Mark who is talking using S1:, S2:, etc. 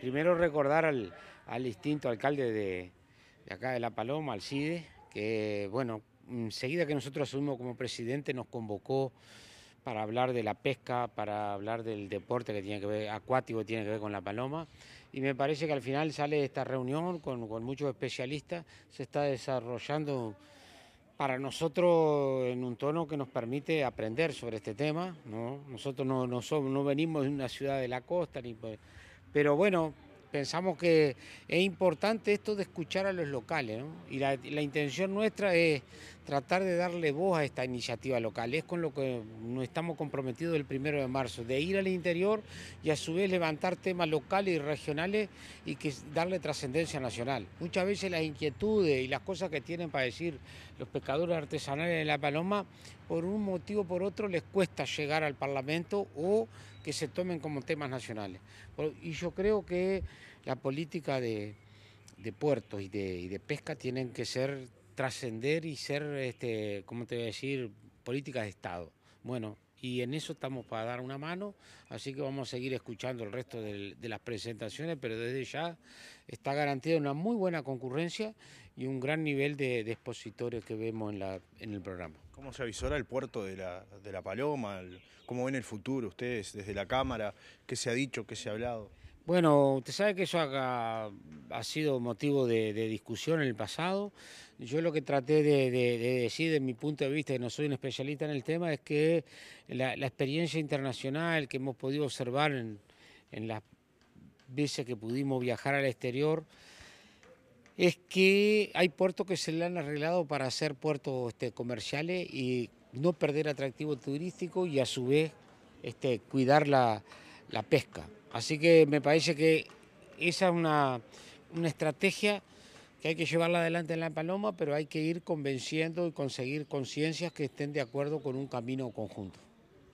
S1: Primero recordar al, al distinto alcalde de, acá de La Paloma, Alcide, que bueno, enseguida que nosotros asumimos como presidente nos convocó para hablar de la pesca, para hablar del deporte que tiene que ver, acuático que tiene que ver con la paloma. Y me parece que al final sale esta reunión con, con muchos especialistas, se está desarrollando para nosotros en un tono que nos permite aprender sobre este tema. ¿no? Nosotros no, no venimos de una ciudad de la costa, ni, pero bueno, pensamos que es importante esto de escuchar a los locales, ¿no? Y la, la, intención nuestra es tratar de darle voz a esta iniciativa local. Es con lo que nos estamos comprometidos el primero de marzo, de ir al interior y a su vez levantar temas locales y regionales y que darle trascendencia nacional. Muchas veces las inquietudes y las cosas que tienen para decir los pescadores artesanales de La Paloma, por un motivo o por otro les cuesta llegar al Parlamento o que se tomen como temas nacionales. Y yo creo que la política de, de puertos y de, y de, pesca tienen que ser trascender y ser, este, ¿cómo te voy a decir?, políticas de Estado. Bueno, y en eso estamos para dar una mano, así que vamos a seguir escuchando el resto de, las presentaciones, pero desde ya está garantida una muy buena concurrencia y un gran nivel de, de expositores que vemos en, la, en, el programa.
S2: ¿Cómo se avisora el puerto de la, de la Paloma? ¿Cómo ven el futuro ustedes desde la Cámara? ¿Qué se ha dicho, qué se ha hablado?
S1: Bueno, usted sabe que eso ha, sido motivo de, de, discusión en el pasado. Yo lo que traté de, de, de, decir, desde mi punto de vista, que no soy un especialista en el tema, es que la, experiencia internacional que hemos podido observar en, en, las veces que pudimos viajar al exterior, es que hay puertos que se le han arreglado para ser puertos este, comerciales y no perder atractivo turístico y a su vez este, cuidar la pesca. Así que me parece que esa es una, una, estrategia que hay que llevarla adelante en La Paloma, pero hay que ir convenciendo y conseguir conciencias que estén de acuerdo con un camino conjunto.